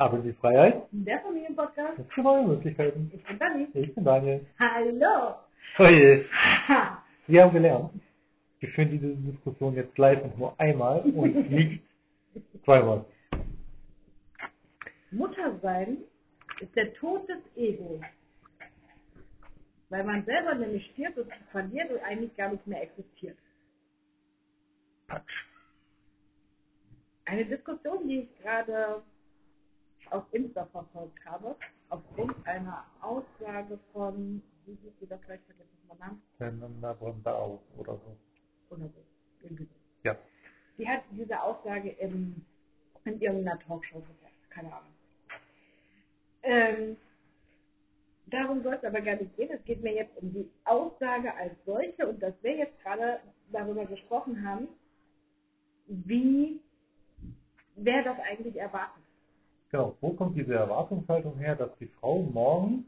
Aber die Freiheit, Der Familienpodcast. das für neue Möglichkeiten. Ich bin Dani. Ich bin Daniel. Hallo. Oje, Ha. wir haben gelernt, wir führen diese Diskussion jetzt live und nur einmal und nicht zweimal. Mutter sein ist der Tod des Egos. Weil man selber nämlich stirbt und verliert und eigentlich gar nicht mehr existiert. Patsch. Eine Diskussion, die ich gerade auf Insta verfolgt habe, aufgrund einer Aussage von, wie hieß sie das gleich, vergessen ich mal Namen, Fernanda Brandau oder so. oder so, irgendwie so. Ja. Die hat diese Aussage im, in irgendeiner Talkshow gesagt, keine Ahnung. Ähm, darum soll es aber gar nicht gehen. Es geht mir jetzt um die Aussage als solche und dass wir jetzt gerade darüber gesprochen haben, wie, wer das eigentlich erwartet. Genau. Wo kommt diese Erwartungshaltung her, dass die Frau morgen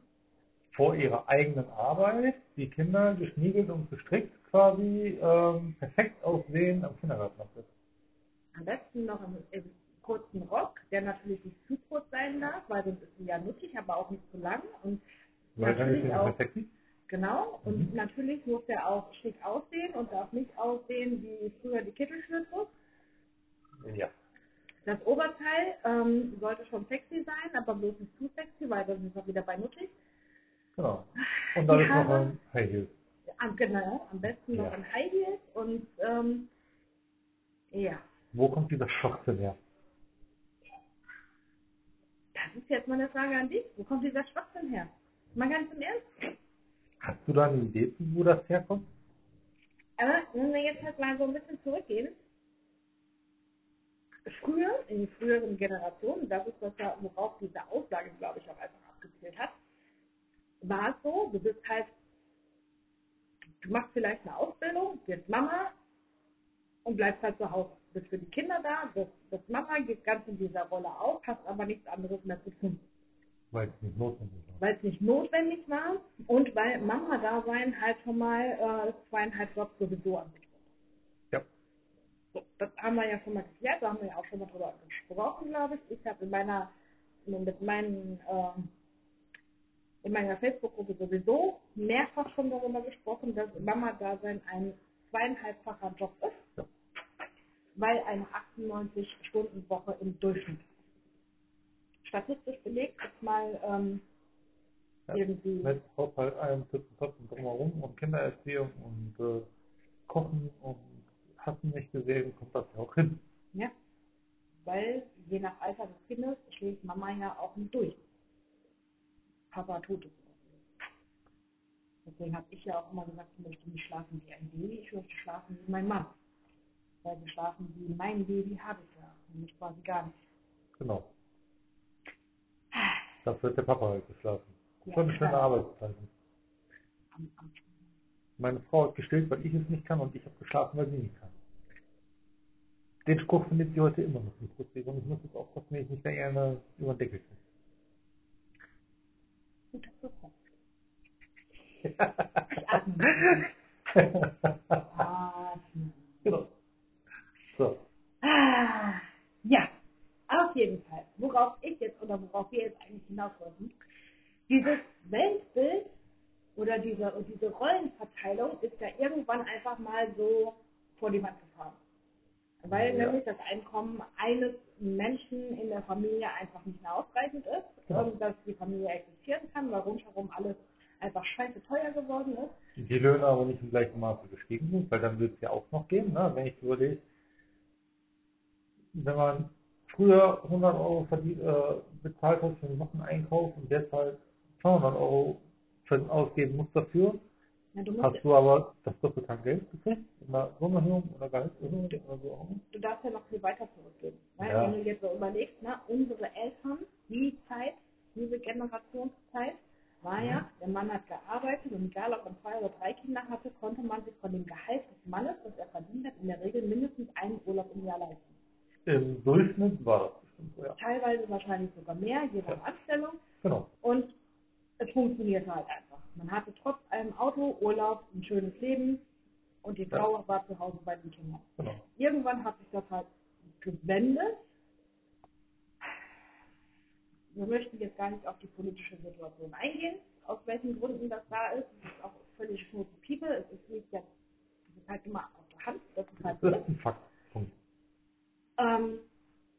vor ihrer eigenen Arbeit die Kinder geschniegelt und gestrickt quasi ähm, perfekt aussehen am Kindergartenplatz ist? Am besten noch im, im kurzen Rock, der natürlich nicht zu kurz sein darf, weil sonst ist sie ja nuttig, aber auch nicht zu lang. Und Weil natürlich auch sexy. Genau, und Mhm. natürlich muss der auch schick aussehen und darf nicht aussehen wie früher die Kittelschürze. Ja. Das Oberteil ähm, sollte schon sexy sein, aber bloß nicht zu sexy, weil dann ist er wieder bei nuttig. Genau. Und dann Die ist noch ein High Heel. Am, genau, am besten noch Ja. ein High Heels und ähm, ja, Wo kommt dieser Schwachsinn her? das ist jetzt mal eine Frage an dich. Wo kommt dieser Schwachsinn her? Mal ganz im Ernst. Hast du da eine Idee, wo das herkommt? Aber wenn wir jetzt halt mal so ein bisschen zurückgehen, früher, in den früheren Generationen, das ist das ja, worauf diese Aussage, glaube ich, auch einfach abgezielt hat, war es so, du bist halt, du machst vielleicht eine Ausbildung, wirst Mama und bleibst halt zu Hause. Bist für die Kinder da, bist, bist Mama, gehst ganz in dieser Rolle auf, hast aber nichts anderes mehr zu tun Weil es nicht notwendig war. weil es nicht notwendig war und weil Mama da sein halt schon mal äh, zweieinhalb Jobs sowieso an das haben wir ja schon mal geklärt, da haben wir ja auch schon mal drüber gesprochen, glaube ich. Ich habe in meiner, mit meinen, ähm, in meiner Facebook-Gruppe sowieso mehrfach schon darüber gesprochen, dass Mama-Dasein ein zweieinhalbfacher Job ist, weil eine 98-Stunden-Woche im Durchschnitt. Statistisch belegt ist mal ähm, Ja. irgendwie Mit Haushalt allem sitzen trotzdem drumherum und Kindererziehung und äh, Kochen und hast du nicht gesehen, kommt das ja auch hin. Ja, weil je nach Alter des Kindes schlägt Mama ja auch nicht durch. Papa tut es. Deswegen habe ich ja auch immer gesagt, ich möchte nicht schlafen wie ein Baby, ich möchte schlafen wie mein Mann. Weil wir schlafen wie mein Baby habe ich ja, nämlich quasi gar nicht. Genau. Dafür hat der Papa halt geschlafen. Das Ja, war eine schöne klar. Arbeitszeit. Am, am, Meine Frau hat gestillt, weil ich es nicht kann und ich habe geschlafen, weil sie nicht kann. Den Spruch findet sie heute immer noch nicht lustig und ich muss jetzt aufpassen, wenn ich nicht mehr gerne über den Deckel kriege. Ich atme. Atmen. genau. So. Ah, ja, auf jeden Fall. Worauf ich jetzt oder worauf wir jetzt eigentlich hinaus wollten, dieses Weltbild oder diese, diese Rollenverteilung ist ja irgendwann einfach mal so vor die Wand gefahren. Weil Ja. nämlich das Einkommen eines Menschen in der Familie einfach nicht mehr ausreichend ist und dass die Familie existieren kann, weil rundherum alles einfach scheiße teuer geworden ist. Die Löhne aber nicht im gleichen Maße gestiegen sind, weil dann wird es ja auch noch gehen, ne? wenn ich überlege, wenn man früher 100 Euro verdient, äh, bezahlt hat für einen Wocheneinkauf und halt 200 Euro ausgeben muss dafür, Ja, du, musst, hast du aber das doppelte an Geld gekriegt, in einer Lohnerhöhung oder Gehaltserhöhung oder so auch. du darfst ja noch viel weiter zurückgehen. Weil Ja. wenn du jetzt so überlegst, ne, unsere Eltern, die Zeit, diese Generationszeit, war Mhm. ja, der Mann hat gearbeitet und egal ob man zwei oder drei Kinder hatte, konnte man sich von dem Gehalt des Mannes, das er verdient hat, in der Regel mindestens einen Urlaub im Jahr leisten. Im Durchschnitt war das bestimmt so, ja. Teilweise wahrscheinlich sogar mehr, je nach Ja. Anstellung. Genau. Und es funktionierte halt einfach. Man hatte trotz allem Auto, Urlaub, ein schönes Leben und die Ja. Frau war zu Hause bei den Kindern. genau. Irgendwann hat sich das halt gewendet wir möchten jetzt gar nicht auf die politische Situation eingehen, aus welchen Gründen das da ist. Es ist auch völlig zu people. Es ist nicht jetzt, es ist halt immer auf der Hand, dass es halt Das ist ein Fakt. Ähm,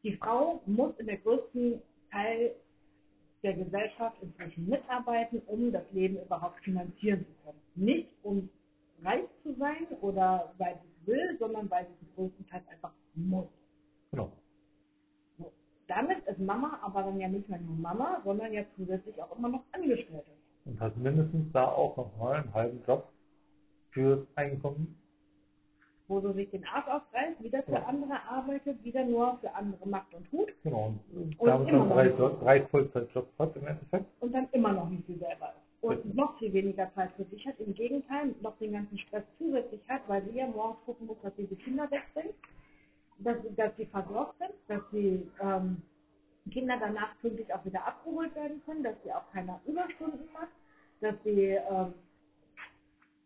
die Frau muss in der größten Teil der Gesellschaft inzwischen mitarbeiten, um das Leben überhaupt finanzieren zu können. Nicht um reich zu sein oder weil sie es will, sondern weil sie es größtenteils einfach muss. Genau. So. Damit ist Mama aber dann ja nicht mehr nur Mama, sondern ja zusätzlich auch immer noch Angestellte. Und hat mindestens da auch nochmal einen halben Job fürs Einkommen. Wo sie sich den Arsch aufreißt, wieder für Ja. andere arbeitet, wieder nur für andere macht und tut Genau. Und Und damit noch drei, drei Vollzeitjobs hat im Endeffekt. und dann immer noch nicht sie selber ist. Und Richtig. noch viel weniger Zeit für sich hat, im Gegenteil, noch den ganzen Stress zusätzlich hat, weil sie ja morgens gucken muss, dass sie die Kinder wegbringt, dass, dass sie versorgt sind, dass die ähm, Kinder danach pünktlich auch wieder abgeholt werden können, dass sie auch keine Überstunden macht, dass sie ähm,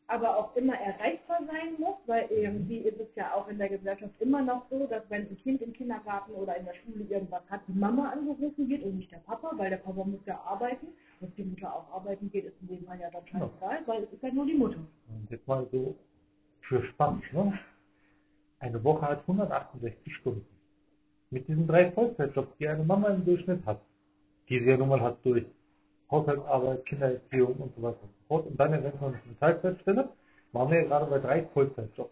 aber auch immer erreichbar sein muss, weil irgendwie ist es ja auch in der Gesellschaft immer noch so, dass wenn ein Kind im Kindergarten oder in der Schule irgendwas hat, die Mama angerufen wird und nicht der Papa, weil der Papa muss ja arbeiten. Dass die Mutter auch arbeiten geht, ist in dem Fall ja dann scheißegal, weil es ist ja nur die Mutter. Und jetzt mal so für Spaß. Ne? Eine Woche hat 168 Stunden. Mit diesen drei Vollzeitjobs, die eine Mama im Durchschnitt hat, die sie ja nun mal hat durch Haushaltsarbeit, Kindererziehung und so weiter und so fort, und dann eventuell noch eine Teilzeitstelle, waren wir ja gerade bei drei Vollzeitjobs.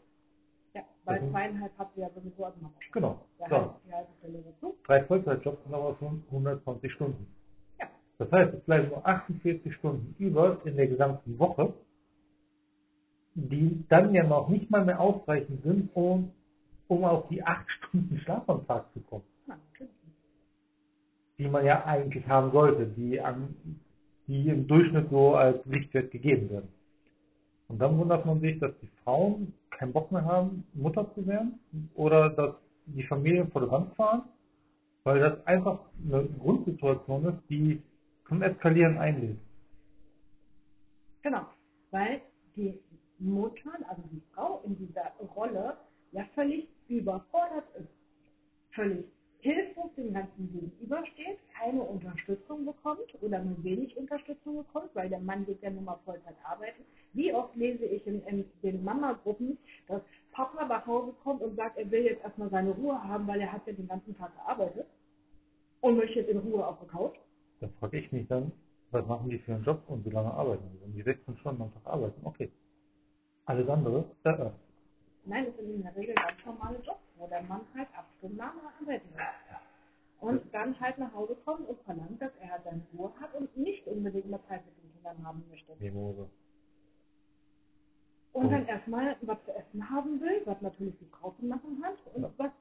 Ja, weil Mhm. zweieinhalb hat sie ja sowieso als Mama. Genau. Der So. heißt die halbe Stelle dazu. Drei Vollzeitjobs sind aber schon 120 Stunden. Ja. Das heißt, es bleiben nur 48 Stunden über in der gesamten Woche, die dann ja noch nicht mal mehr ausreichend sind, um, um auf die 8 Stunden Schlaf am Tag zu kommen, natürlich. die man ja eigentlich haben sollte, die, an, die im Durchschnitt so als Richtwert gegeben werden. Und dann wundert man sich, dass die Frauen keinen Bock mehr haben, Mutter zu werden oder dass die Familien vor der Wand fahren, weil das einfach eine Grundsituation ist, die zum Eskalieren einlädt. Genau, weil die Mutter, also die Frau in dieser Rolle, ja völlig überfordert ist. Völlig hilflos dem Ganzen gegenübersteht, keine Unterstützung bekommt oder nur wenig Unterstützung bekommt, weil der Mann geht ja nun mal Vollzeit arbeiten. Wie oft lese ich in, in den Mama-Gruppen, dass Papa nach Hause kommt und sagt, er will jetzt erstmal seine Ruhe haben, weil er hat ja den ganzen Tag gearbeitet und möchte jetzt in Ruhe auf der Couch. Da frage ich mich dann, was machen die für einen Job und wie lange arbeiten die? Wenn die 16 Stunden am Tag arbeiten, okay. Alles andere, äh, äh. Nein, das sind in der Regel ganz normale Jobs, wo der Mann halt acht Stunden lang arbeiten muss. Und dann halt nach Hause kommt und verlangt, dass er halt seine Ruhe hat und nicht unbedingt mehr Zeit mit den Kindern haben möchte. Mimose. Und dann Oh. erstmal was zu essen haben will, was natürlich die Frau zu machen hat und Ja. was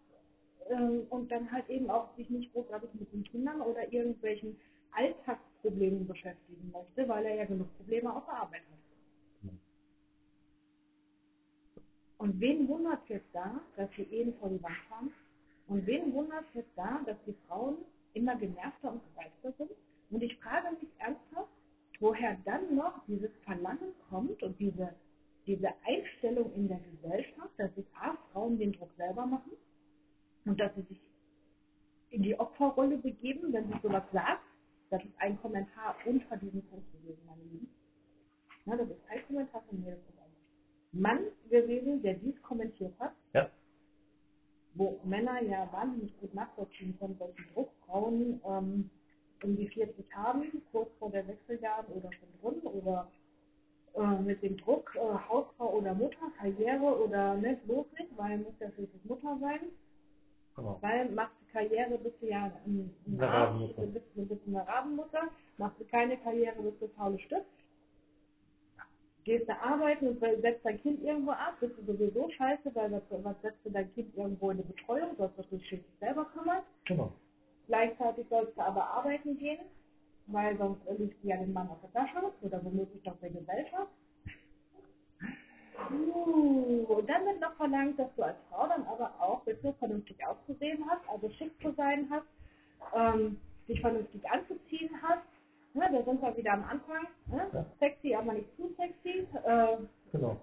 ähm, und dann halt eben auch sich nicht großartig mit den Kindern oder irgendwelchen Alltagsproblemen beschäftigen möchte, weil er ja genug Probleme auf der Arbeit hat. Mhm. Und wen wundert es jetzt da, dass die Ehen vor die Wand fahren? Und wen wundert es jetzt da, dass die Frauen immer genervter und gereizter sind? Und ich frage mich ernsthaft, woher dann noch dieses Verlangen kommt und diese, diese Einstellung in der Gesellschaft, dass sich A, Frauen den Druck selber machen und dass sie sich in die Opferrolle begeben, wenn sie sowas sagt. Das ist ein Kommentar unter diesem Post gewesen, meine Lieben. Ja, das ist ein Kommentar von mir. Mann gewesen, der dies kommentiert hat, Ja, wo Männer ja wahnsinnig gut nachvollziehen können, welchen Druck Frauen ähm, um die 40 haben, kurz vor der Wechseljahren oder schon drin oder äh, mit dem Druck äh, Hausfrau oder Mutter, Karriere oder ne, bloß nicht, weil muss ja schließlich Mutter sein, genau. weil machst du Karriere, bist du ja ein, ein Eine Arsch, Rabenmutter. du bist, du bist eine Rabenmutter, machst du keine Karriere, bist du faule Stück. Gehst du arbeiten und setzt dein Kind irgendwo ab, bist du sowieso scheiße, weil was, was setzt du dein Kind irgendwo in eine Betreuung, sollst du dich schließlich selber kümmern. Genau. Gleichzeitig sollst du aber arbeiten gehen, weil sonst liegt du ja den Mann auf der Tasche oder womöglich doch der Gesellschaft. Uh, und dann wird noch verlangt, dass du als Frau dann aber auch bitte vernünftig auszusehen hast, also schick zu sein hast, ähm, dich vernünftig anzuziehen hast. Ne, da sind wir wieder am Anfang. Ne? Ja. Sexy, aber nicht zu sexy. Äh, Genau.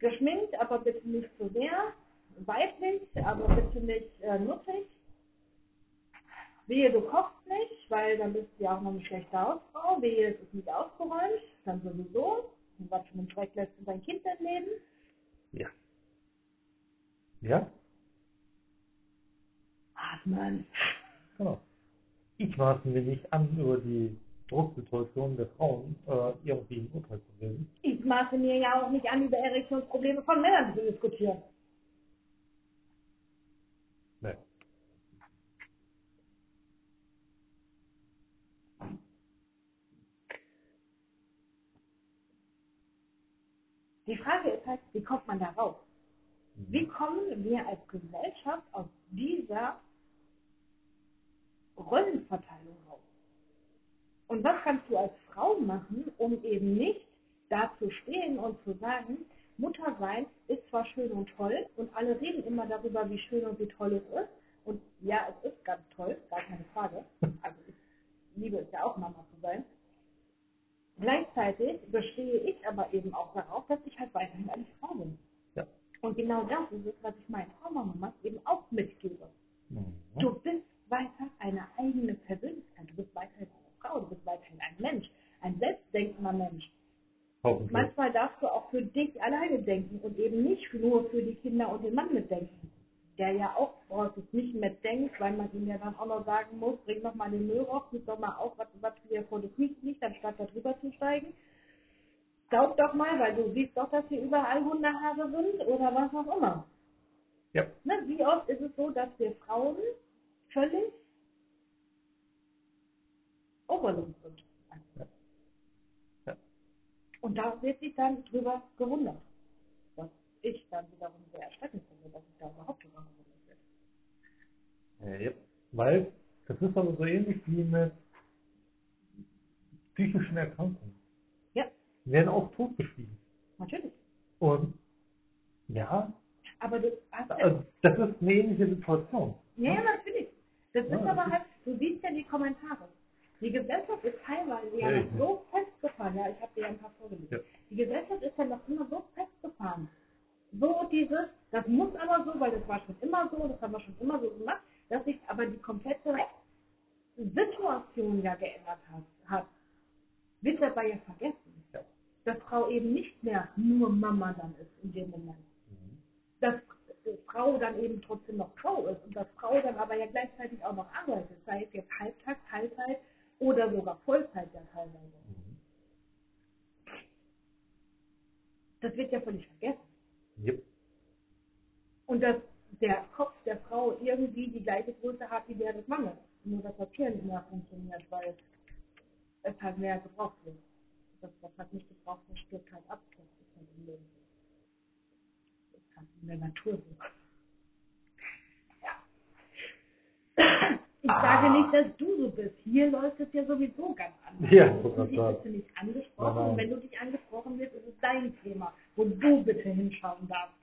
geschminkt, aber bitte nicht zu sehr. Weiblich, aber bitte nicht äh, nuttig. Wehe, du kochst nicht, weil weil dann bist du ja auch noch eine schlechte Hausfrau, wehe, es ist nicht aufgeräumt, dann sowieso. Und was für einen Dreck lässt du dein Kind dann leben? Ja. Ja, Atmen. genau. Ich maße mir nicht an, über die Drucksituation der Frauen äh, irgendwie ein Urteil zu bilden. Ich maße mir ja auch nicht an, über Erektionsprobleme von Männern zu diskutieren. Nee. Die Frage ist halt, wie kommt man da raus? Wie kommen wir als Gesellschaft aus dieser Rollenverteilung raus? Und was kannst du als Frau machen, um eben nicht da zu stehen und zu sagen, Mutter sein ist zwar schön und toll und alle reden immer darüber, wie schön und wie toll es ist. Und ja, es ist ganz toll, gar keine Frage. Also ich liebe es ja auch, Mama zu sein. Gleichzeitig bestehe ich aber eben auch darauf, dass ich halt weiterhin eine Frau bin. Ja. Und genau das ist es, was ich meinen Traumamamas eben auch mitgebe. Mhm. Du bist weiter eine eigene Persönlichkeit. Du bist weiterhin Frau. Du bist weiterhin ein Mensch. Ein selbstdenkender Mensch. Manchmal darfst du auch für dich alleine denken und eben nicht nur für die Kinder und den Mann mitdenken. Der ja auch häufig nicht mitdenkt, weil man ihm ja dann auch noch sagen muss, bring doch mal den Müll raus, gib doch mal auf, was, was hier vor der Füße liegt, anstatt da drüber zu steigen. Saug doch mal, weil du siehst doch, dass hier überall Hundehaare sind oder was auch immer. Ja. Ne, wie oft ist es so, dass wir Frauen völlig overload sind? Ja. Und da wird sich dann drüber gewundert. Was ich dann wiederum sehr erschreckend finde, dass ich da überhaupt drüber gewundert wird. Ja. Weil das ist aber so ähnlich wie mit psychischen Erkrankungen. Ja, Die werden auch totgeschwiegen. natürlich. Und ja, Aber du hast also das ist eine ähnliche Situation. ja, natürlich. Das Ja, ist aber halt, du siehst ja die Kommentare. Die Gesellschaft ist teilweise ja Ja, noch so festgefahren, ja, ich habe dir ja ein paar vorgelesen. Ja. Die Gesellschaft ist ja noch immer so festgefahren. So dieses, das muss aber so, weil das war schon immer so, das haben wir schon immer so gemacht, dass sich aber die komplette Situation ja geändert hat. hat. Wird dabei ja vergessen, Ja. dass Frau eben nicht mehr nur Mama dann ist in dem Moment. Mhm. Dass Frau dann eben trotzdem noch Frau ist und dass Frau dann aber ja gleichzeitig auch noch arbeitet, sei es jetzt Halbtag, Teilzeit oder sogar Vollzeit ja teilweise. Mhm. Das wird ja völlig vergessen. Yep. Und dass der Kopf der Frau irgendwie die gleiche Größe hat wie der des Mannes. Nur das Papier nicht mehr funktioniert, weil es halt mehr gebraucht wird. Das, was halt nicht gebraucht wird, stirbt halt ab. Das ist halt im Leben. Das ist halt in der Natur so. Ja. Ich sage nicht, dass du so bist. Hier läuft es ja sowieso ganz anders. Ja, Du bist nicht angesprochen. Und wenn du dich angesprochen wirst, ist es dein Thema, wo du bitte hinschauen darfst.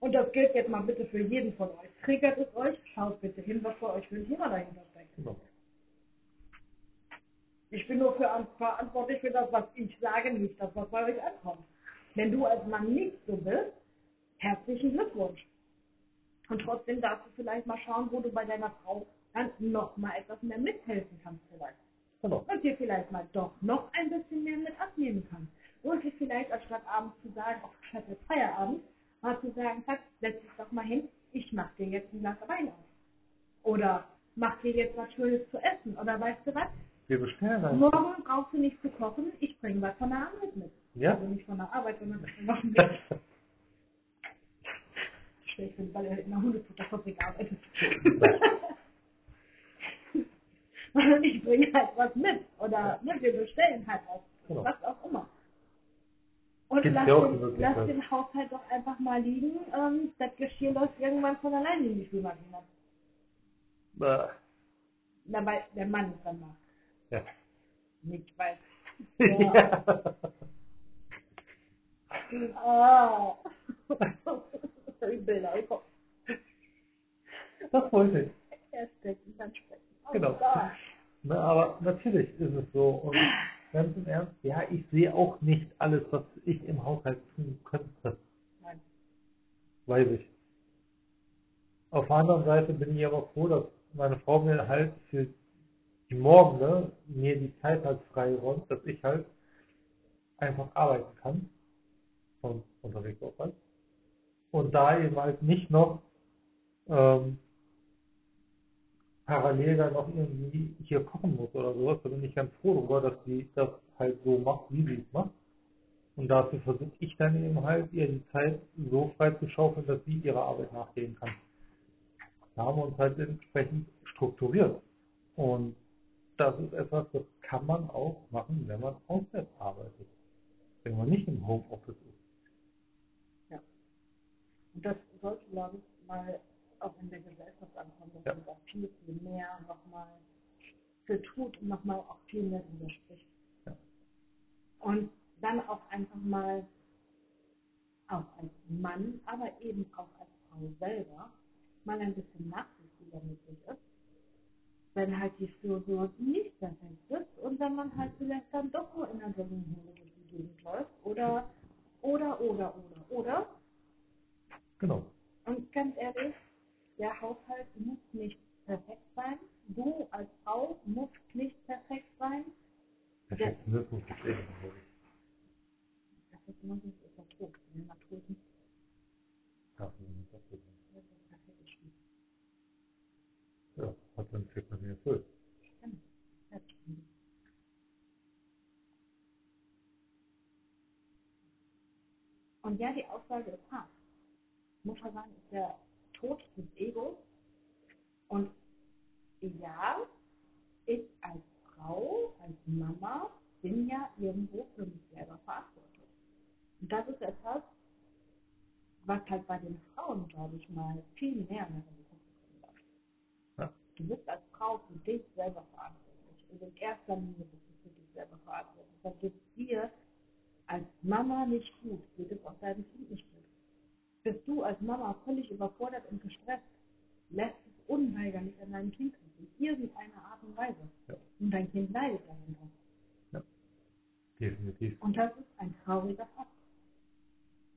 Und das gilt jetzt mal bitte für jeden von euch. Triggert es euch, schaut bitte hin, was bei euch für ein Thema dahinter steckt. Genau. Ich bin nur für an- verantwortlich für das, was ich sage, nicht das, was bei euch ankommt. Wenn du als Mann nicht so bist, herzlichen Glückwunsch. Und trotzdem darfst du vielleicht mal schauen, wo du bei deiner Frau dann noch mal etwas mehr mithelfen kannst vielleicht. Genau. Und dir vielleicht mal doch noch ein bisschen mehr mit abnehmen kannst. Und dir vielleicht anstatt abends zu sagen, statt jetzt Feierabend, mal zu sagen, Schatz, setz dich doch mal hin, ich mach dir jetzt ein Glas Wein auf. Oder mach dir jetzt was Schönes zu essen. Oder weißt du was? Wir bestellen ein. Morgen brauchst du nicht zu kochen, ich bringe was von der Arbeit mit. Ja? Also nicht von der Arbeit, sondern von der. Schlecht, weil er in der Hundefutterfabrik arbeitet. Ich bringe halt was mit. Oder ne, wir bestellen halt was. Genau. Was auch immer. Und Gibt's lass, ja den, lass den Haushalt doch einfach mal liegen. Ähm, das Geschirr läuft irgendwann von alleine in die Spülmaschine. Äh, Dabei der Mann es dann macht. ja. Nicht weil. ja. Ah. Die Bilder im Kopf. Das wollte ich. Erst denken, dann sprechen. Genau. Na, aber natürlich ist es so. Und ganz im Ernst, ja, ich sehe auch nicht alles, was ich im Haushalt tun könnte. Nein. Weiß ich. Auf der anderen Seite bin ich aber froh, dass meine Frau mir halt für die Morgen mir die Zeit halt freiräumt, dass ich halt einfach arbeiten kann. Von unterwegs auch halt. Und da eben halt nicht noch ähm, parallel dann noch irgendwie hier kochen muss oder sowas, da bin ich ganz froh darüber, dass sie das halt so macht, wie sie es macht. Und dafür versuche ich dann eben halt, ihr die Zeit so frei zu schaufeln, dass sie ihrer Arbeit nachgehen kann. Da haben wir uns halt entsprechend strukturiert. Und das ist etwas, das kann man auch machen, wenn man auswärts arbeitet. Wenn man nicht im Homeoffice ist. Ja. Und das sollte, glaube ich, mal auch in der Gesellschaft ankommen, dass ja. man da viel, viel mehr nochmal für tut und nochmal auch viel mehr widerspricht. Ja. Und dann auch einfach mal, auch als Mann, aber eben auch als Frau selber, mal ein bisschen nachsichtiger mit sich ist. Wenn halt die Frisur nicht perfekt ist und wenn man halt vielleicht dann doch nur in der Jogginghose durch die Gegend läuft oder, oder, oder, oder, oder. Genau. Und ganz ehrlich, der Haushalt muss nicht perfekt sein. Du als Frau musst nicht perfekt sein. Perfektionismus ist eh Perfektionismus ist der Tod. In der Natur ist nicht. Ja, das hat sein Zweck nicht erfüllt. Und ja, die Aussage ist hart. Mutter sein ist der Tod des Egos. Und ja, ich als Frau, als Mama bin ja irgendwo für mich selber verantwortlich. Und das ist etwas, was halt bei den Frauen, glaube ich mal, viel mehr in der Du bist als Frau für dich selber verantwortlich. Und in erster Linie bist du für dich selber verantwortlich. Dann geht dir als Mama nicht gut, geht es auch deinem Kind nicht gut. Bist du als Mama völlig überfordert und gestresst, lässt es unweigerlich an deinem Kind in irgendeiner Art und Weise. Ja. Und dein Kind leidet dahinter. Ja, definitiv. Und das ist ein trauriger Fakt.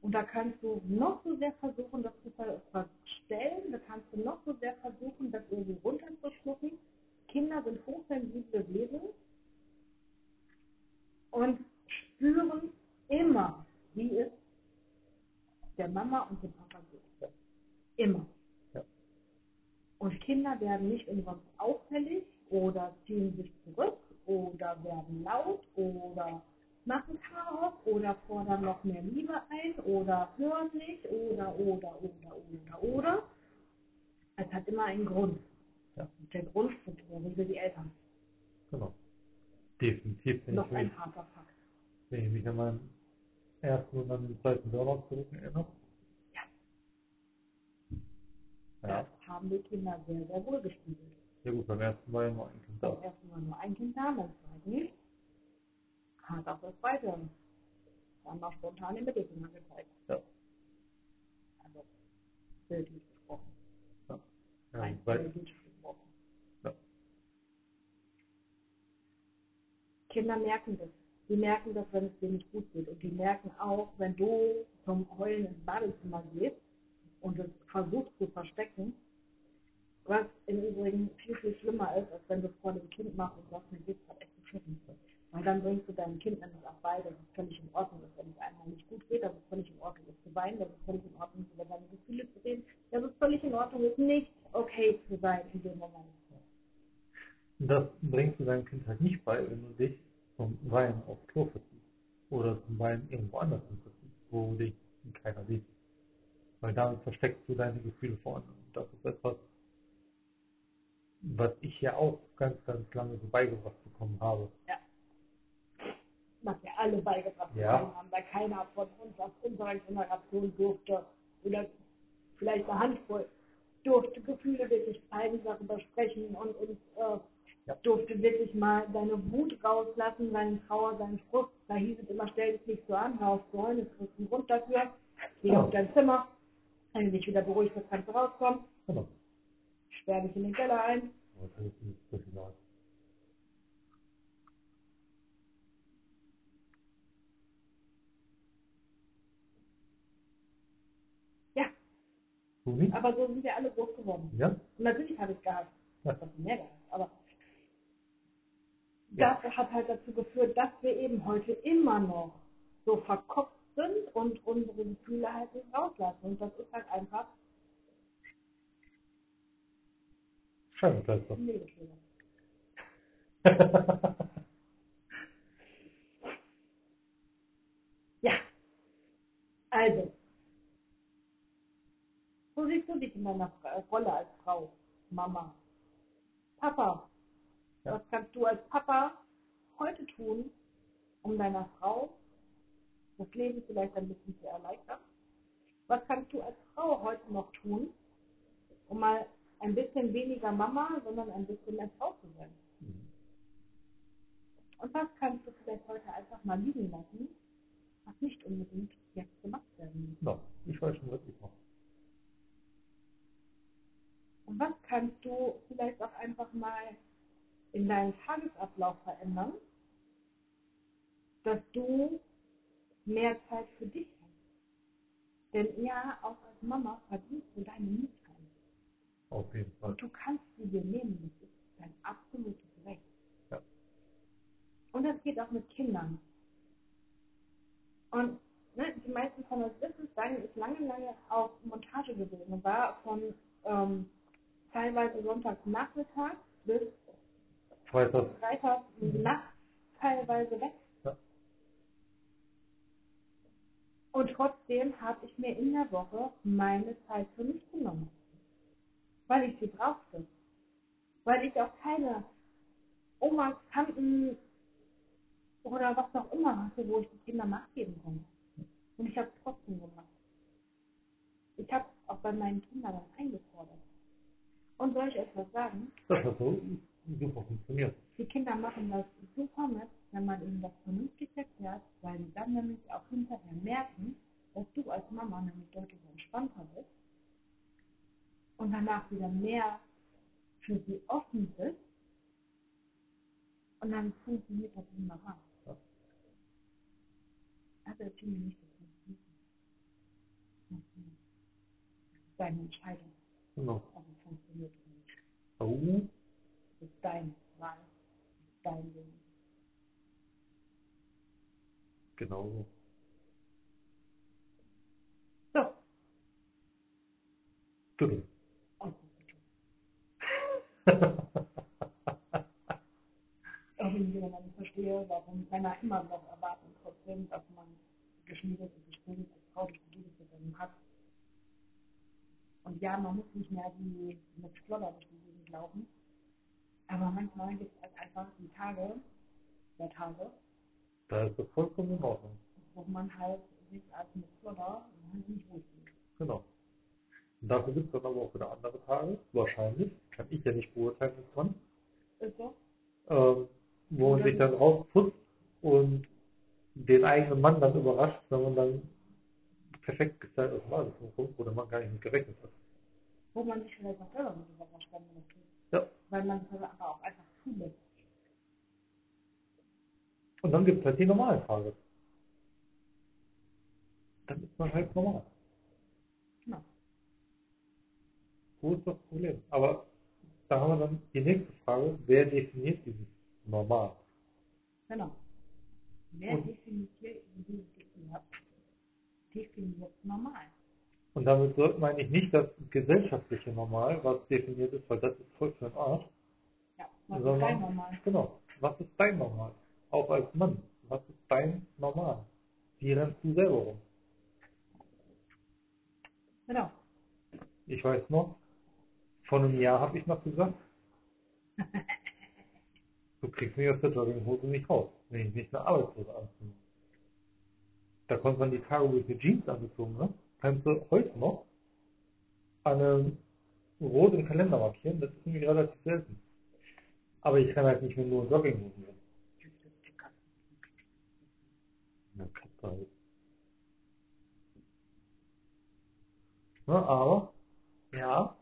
Und da kannst du noch so sehr versuchen, das zu verstellen, da kannst du noch so sehr versuchen, das irgendwie runterzuschlucken. Kinder sind hochsensible Wesen und spüren immer, wie es der Mama und dem Papa geht. Immer. Ja. Und Kinder werden nicht umsonst auffällig oder ziehen sich zurück oder werden laut oder machen Chaos oder fordern noch mehr Liebe ein oder hören nicht oder, oder, oder, oder, oder. Es hat immer einen Grund. Ja. Der Grund sind Regel die Eltern. Genau. Definitiv. Noch ein harter Fakt. Wenn ich mich an meinen ersten und dann den zweiten Burnout zurück erinnere. Ja. ja. Das haben die Kinder sehr, sehr wohl gespiegelt. Ja gut, beim ersten Mal nur ein Kind da. Beim ersten Mal nur ein Kind da, beim zweiten nicht hat auch das zweite dann noch spontan den Mittelfinger gezeigt. Ja. Also bildlich gesprochen. Ja. ja bildlich gesprochen. Ja. Kinder merken das. Die merken das, wenn es dir nicht gut geht. Und die merken auch, wenn du zum Heulen ins Badezimmer gehst und es versuchst zu verstecken, was im Übrigen viel, viel schlimmer ist, als wenn du vor dem Kind machst und sagst, mir geht's gerade echt beschissen. Und dann bringst du deinem Kind nämlich auch bei, dass es völlig in Ordnung ist, wenn es einmal nicht gut geht, dass es völlig in Ordnung ist zu weinen, dass es völlig in Ordnung ist, über deine Gefühle zu reden, dass es völlig in Ordnung ist, nicht okay zu sein in dem Moment. Das bringst du deinem Kind halt nicht bei, wenn du dich zum Weinen aufs Klo verziehst oder zum Weinen irgendwo anders verziehst, wo dich keiner sieht. Weil damit versteckst du deine Gefühle vor anderen. Und das ist etwas, was ich ja auch ganz, ganz lange so beigebracht bekommen habe. Ja was wir alle beigebracht ja. haben, weil keiner von uns aus unserer Generation durfte, oder vielleicht eine Handvoll, durfte Gefühle wirklich zeigen, darüber sprechen und, ja. Mal seine Wut rauslassen, seine Trauer, seinen Frust. Da hieß es immer, stell dich nicht so an, hör auf zu heulen, es gibt einen Grund dafür, geh ja. auf dein Zimmer, wenn du dich wieder beruhigt bist, kannst du rauskommen. Genau. Sperr dich in den Keller ein. Mhm. Aber so sind wir alle groß geworden. Ja. Und natürlich habe ich gehabt. Ja. Ich habe mehr gehabt. Aber das hat halt dazu geführt, dass wir eben heute immer noch so verkopft sind und unsere Gefühle halt nicht rauslassen. Und das ist halt einfach Scheibenkleister. Nebelkleber. Ja. Also. Wo siehst du dich in deiner Rolle als Frau? Mama. Papa. Ja. Was kannst du als Papa heute tun, um deiner Frau das Leben vielleicht ein bisschen zu erleichtern? Was kannst du als Frau heute noch tun, um mal ein bisschen weniger Mama, sondern ein bisschen mehr Frau zu sein? Mhm. Und was kannst du vielleicht heute einfach mal liegen lassen, was nicht unbedingt jetzt gemacht werden muss? No, ich weiß schon, was ich mache. Und was kannst du vielleicht auch einfach mal in deinem Tagesablauf verändern, dass du mehr Zeit für dich hast? Denn ja, auch als Mama verdienst du deine Me-Time. Auf jeden Fall. Und du kannst sie dir nehmen. Das ist dein absolutes Recht. Ja. Und das geht auch mit Kindern. Und ne, die meisten von uns wissen es, Daniel ist lange, lange auf Montage gewesen. War von ähm, teilweise Sonntagnachmittag bis Freitag. Freitag nachts teilweise weg. Ja. Und trotzdem habe ich mir in der Woche meine Zeit für mich genommen. Weil ich sie brauchte. Weil ich auch keine Omas, Tanten oder was auch immer hatte, wo ich die Kinder nachgeben konnte. Und ich habe es trotzdem gemacht. Ich habe es auch bei meinen Kindern dann eingefordert. Und soll ich euch was sagen? Das hat so super funktioniert. Die Kinder machen das super mit, wenn man ihnen das vernünftig erklärt, weil sie dann nämlich auch hinterher merken, dass du als Mama nämlich deutlich entspannter bist und danach wieder mehr für sie offen bist und dann funktioniert das wunderbar. Also erzähl mir nicht, das nicht. Funktioniert. Das ist deine Entscheidung, Genau. aber es funktioniert nicht. Oh, Das ist deine Wahl. Das ist dein Leben. Genau so. So, Tüdel. und irgendwie, wenn man nicht verstehe, warum Männer immer noch erwarten trotzdem, dass man geschmiedetes Gespräch als Frau die Gegend hat. Und ja, man muss nicht mehr wie mit Flodder durch die Gegend laufen. Aber manchmal gibt es halt einfach die Tage, der Tage, Da ist das vollkommen in Ordnung. wo man halt sich als mit Flodder halt nicht wohlfühlt. Genau. Und dafür gibt es dann aber auch wieder andere Tage, wahrscheinlich, kann ich ja nicht beurteilen davon, Ist so? ähm, wo man sich dann rausputzt und den eigenen Mann dann überrascht, wenn man dann perfekt gestylt aus dem Badezimmer kommt, wo der Mann gar nicht mit gerechnet hat. Wo man sich vielleicht auch selber mit überrascht, wenn man das tut. Ja. Weil man es aber auch einfach zulässt. Und dann gibt es halt die normalen Tage. Dann ist man halt normal. Genau. Wo ist das Problem? Aber da haben wir dann die nächste Frage, wer definiert dieses normal? Genau. Wer Und- definiert definiert normal. Und damit meine ich nicht das gesellschaftliche Normal, was definiert ist, weil das ist voll für den Arsch. Ja, was ist dein normal? Genau. Was ist dein Normal? Auch als Mann. Was ist dein Normal? Wie rennst du selber rum? Genau. Ich weiß noch, vor einem Jahr habe ich noch gesagt, du kriegst mich aus der Jogginghose nicht raus, wenn ich nicht eine Arbeitshose anziehe. Da konnte man die Tage, wo ich eine Jeans angezogen habe, kannst du heute noch an einem rot im Kalender markieren. Das ist nämlich relativ selten. Aber ich kann halt nicht mehr nur in Jogginghosen rennen. Na, aber, ja,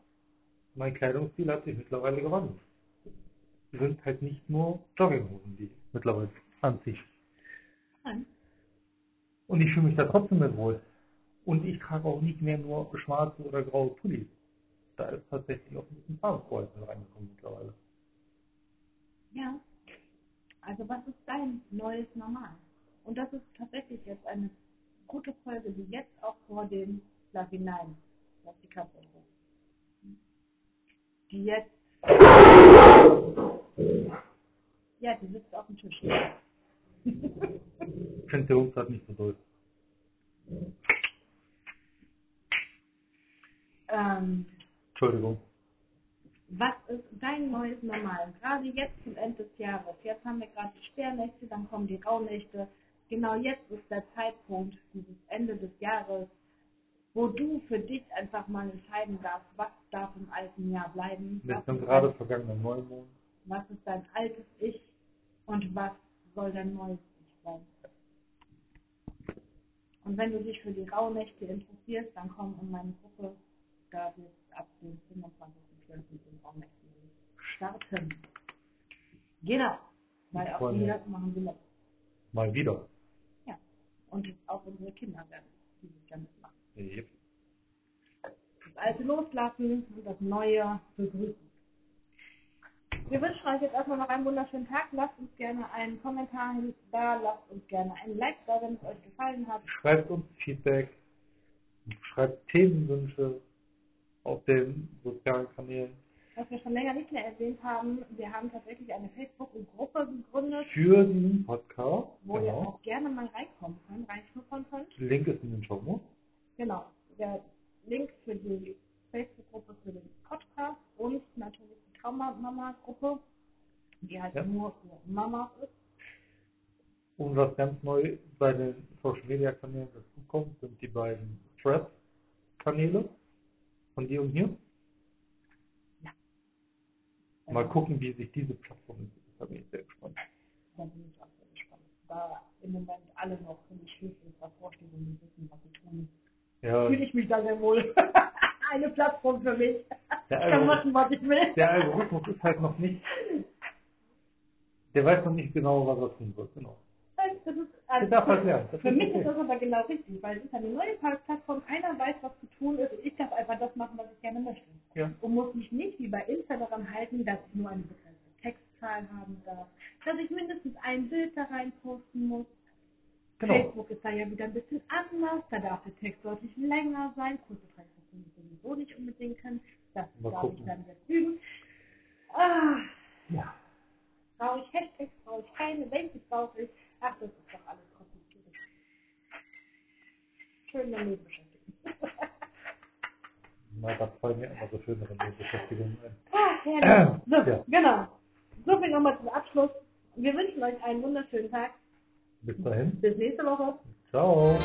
mein Kleidungsstil hat sich mittlerweile gewandelt. Es sind halt nicht nur Jogginghosen, die ich mittlerweile anziehe. Nein. Und ich fühle mich da trotzdem nicht wohl. Und ich trage auch nicht mehr nur schwarze oder graue Pullis. Da ist tatsächlich auch ein bisschen Farbenfreude reingekommen mittlerweile. Ja. Also was ist dein neues Normal? Und das ist tatsächlich jetzt eine gute Folge, die jetzt auch vor dem Schlaf hinein, lass die Ruhe. Die jetzt, ja, die sitzt auf dem Tisch. Finde der Hund hat nicht so ähm, Entschuldigung. was ist dein neues Normal? Gerade jetzt zum Ende des Jahres. Jetzt haben wir gerade die Sperrnächte, dann kommen die Rauhnächte. Genau jetzt ist der Zeitpunkt, dieses Ende des Jahres, wo du für dich einfach mal entscheiden darfst, was darf im alten Jahr bleiben, Wir was sind gerade vergangenen Neumond. was ist dein altes Ich und was soll dein neues Ich sein. Und wenn du dich für die Rauhnächte interessierst, dann komm in meine Gruppe, da wird ab dem 25.12. den Rauhnächten starten. Genau, weil auch wir machen wir mit. Mal wieder. Und auch unsere Kinder werden dieses Jahr mitmachen. Yep. Das Alte loslassen und das Neue begrüßen. Wir wünschen euch jetzt erstmal noch einen wunderschönen Tag. Lasst uns gerne einen Kommentar da, lasst uns gerne ein Like da, wenn es euch gefallen hat. Schreibt uns Feedback. Schreibt Themenwünsche auf den sozialen Kanälen. Was wir schon länger nicht mehr erwähnt haben, wir haben tatsächlich eine Facebook-Gruppe gegründet, Für diesen Podcast. wo ihr Genau. auch gerne mal reinkommen könnt, reinschnuppern könnt. Link ist in den Show Notes. Genau. Der Link für die Facebook-Gruppe für den Podcast und natürlich die Trauma-Mama-Gruppe, die halt Ja. nur für Mamas ist. Und was ganz neu bei den Social Media Kanälen dazukommt, sind die beiden Thread-Kanäle von dir und hier. Mal gucken, wie sich diese Plattform entwickelt. Da bin ich sehr gespannt. Da bin ich auch sehr gespannt. Da im Moment alle noch ziemlich schlüssig davor stehen und nicht wissen, was sie tun, Ja, fühle ich mich da sehr wohl. Eine Plattform für mich. Ich Der kann Algorithmus- machen, was ich will. der Algorithmus ist halt noch nicht, der weiß noch nicht genau, was er tun wird. Genau. Das ist, also, halt lernen. Das für mich ist das aber genau richtig, weil es ist eine neue Plattform, keiner weiß, was zu tun ist und ich darf einfach das machen, was ich gerne möchte. Ja. und muss mich nicht wie bei Insta daran halten, dass ich nur eine begrenzte Textzahl haben darf, dass ich mindestens ein Bild da rein posten muss. Genau. Facebook ist da ja wieder ein bisschen anders, da darf der Text deutlich länger sein, kurze ich sowieso nicht unbedingt können, das Mal darf gucken. ich dann jetzt üben. Ah, Ja. brauche ich Hashtags, brauche ich keine, welche brauche ich? Ach, das ist doch alles kompliziert. Schön damit beschäftigen. Na, da fallen mir immer so schönere Beschäftigungen ein. Ah, herrlich. So, Ja. genau. So viel nochmal zum Abschluss. Wir wünschen euch einen wunderschönen Tag. Bis dahin. Bis nächste Woche. Ciao.